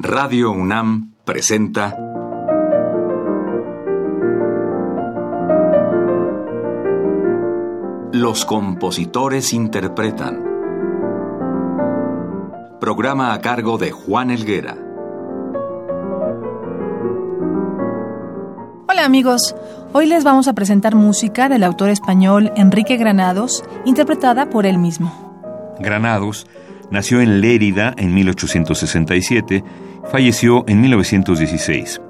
Radio UNAM presenta Los compositores interpretan. Programa a cargo de Juan Elguera. Hola amigos, hoy les vamos a presentar música del autor español Enrique Granados, interpretada por él mismo. Granados nació en Lérida en 1867 Falleció en 1916.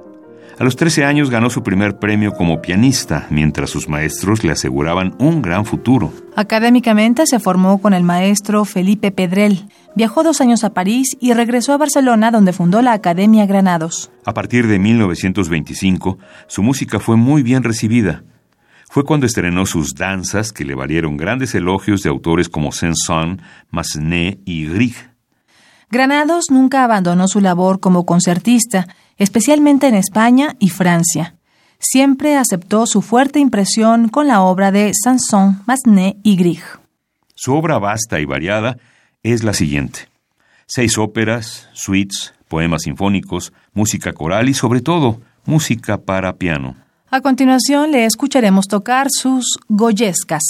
A los 13 años ganó su primer premio como pianista, mientras sus maestros le aseguraban un gran futuro. Académicamente se formó con el maestro Felipe Pedrel. Viajó dos años a París y regresó a Barcelona, donde fundó la Academia Granados. A partir de 1925, su música fue muy bien recibida. Fue cuando estrenó sus danzas que le valieron grandes elogios de autores como Saint-Saëns, Massenet y Grieg. Granados nunca abandonó su labor como concertista, especialmente en España y Francia. Siempre aceptó su fuerte impresión con la obra de Sanson, Massenet y Grieg. Su obra vasta y variada es la siguiente. Seis óperas, suites, poemas sinfónicos, música coral y sobre todo música para piano. A continuación le escucharemos tocar sus Goyescas.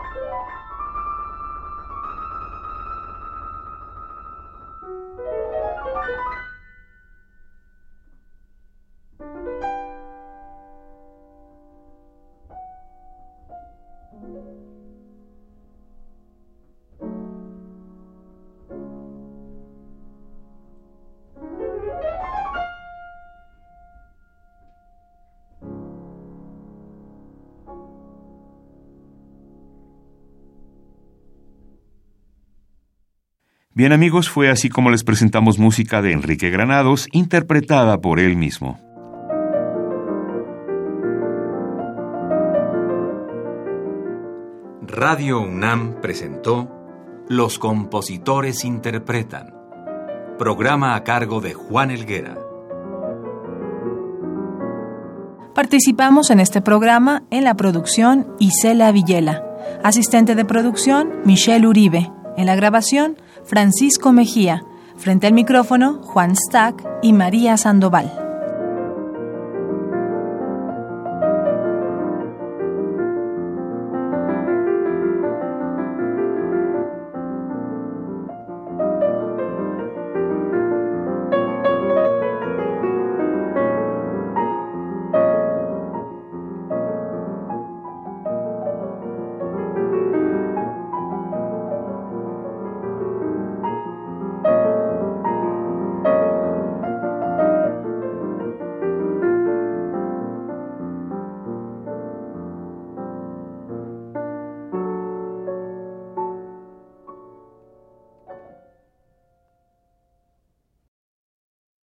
Yeah. Bien amigos, fue así como les presentamos música de Enrique Granados, interpretada por él mismo. Radio UNAM presentó Los compositores interpretan, programa a cargo de Juan Elguera. Participamos en este programa en la producción Isela Villela, asistente de producción Michelle Uribe, en la grabación Francisco Mejía, frente al micrófono Juan Stack y María Sandoval.